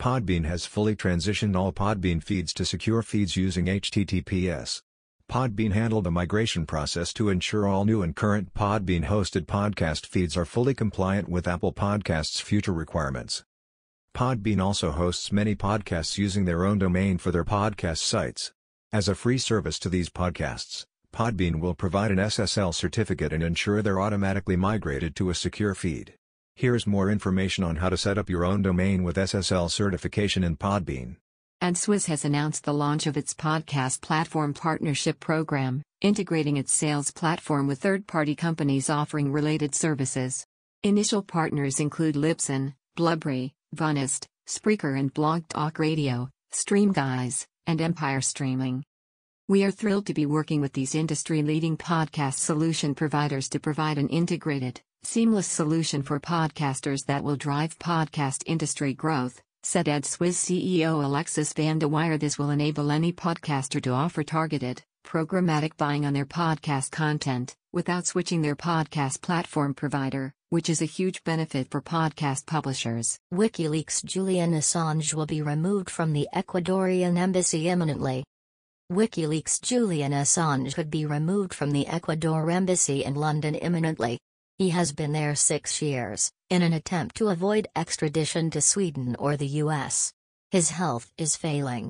Podbean has fully transitioned all Podbean feeds to secure feeds using HTTPS. Podbean handled the migration process to ensure all new and current Podbean-hosted podcast feeds are fully compliant with Apple Podcasts' future requirements. Podbean also hosts many podcasts using their own domain for their podcast sites. As a free service to these podcasts, Podbean will provide an SSL certificate and ensure they're automatically migrated to a secure feed. Here's more information on how to set up your own domain with SSL certification in Podbean. AdsWizz has announced the launch of its podcast platform partnership program, integrating its sales platform with third party companies offering related services. Initial partners include Libsyn, Blubrry, Voxnest, Spreaker, and Blog Talk Radio, Streamguys, and Empire Streaming. We are thrilled to be working with these industry leading podcast solution providers to provide an integrated, seamless solution for podcasters that will drive podcast industry growth, said AdsWizz CEO Alexis Van de Wyer. This will enable any podcaster to offer targeted, programmatic buying on their podcast content, without switching their podcast platform provider, which is a huge benefit for podcast publishers. WikiLeaks' Julian Assange will be removed from the Ecuadorian embassy imminently. WikiLeaks' Julian Assange could be removed from the Ecuador embassy in London imminently. He has been there six years, in an attempt to avoid extradition to Sweden or the US. His health is failing,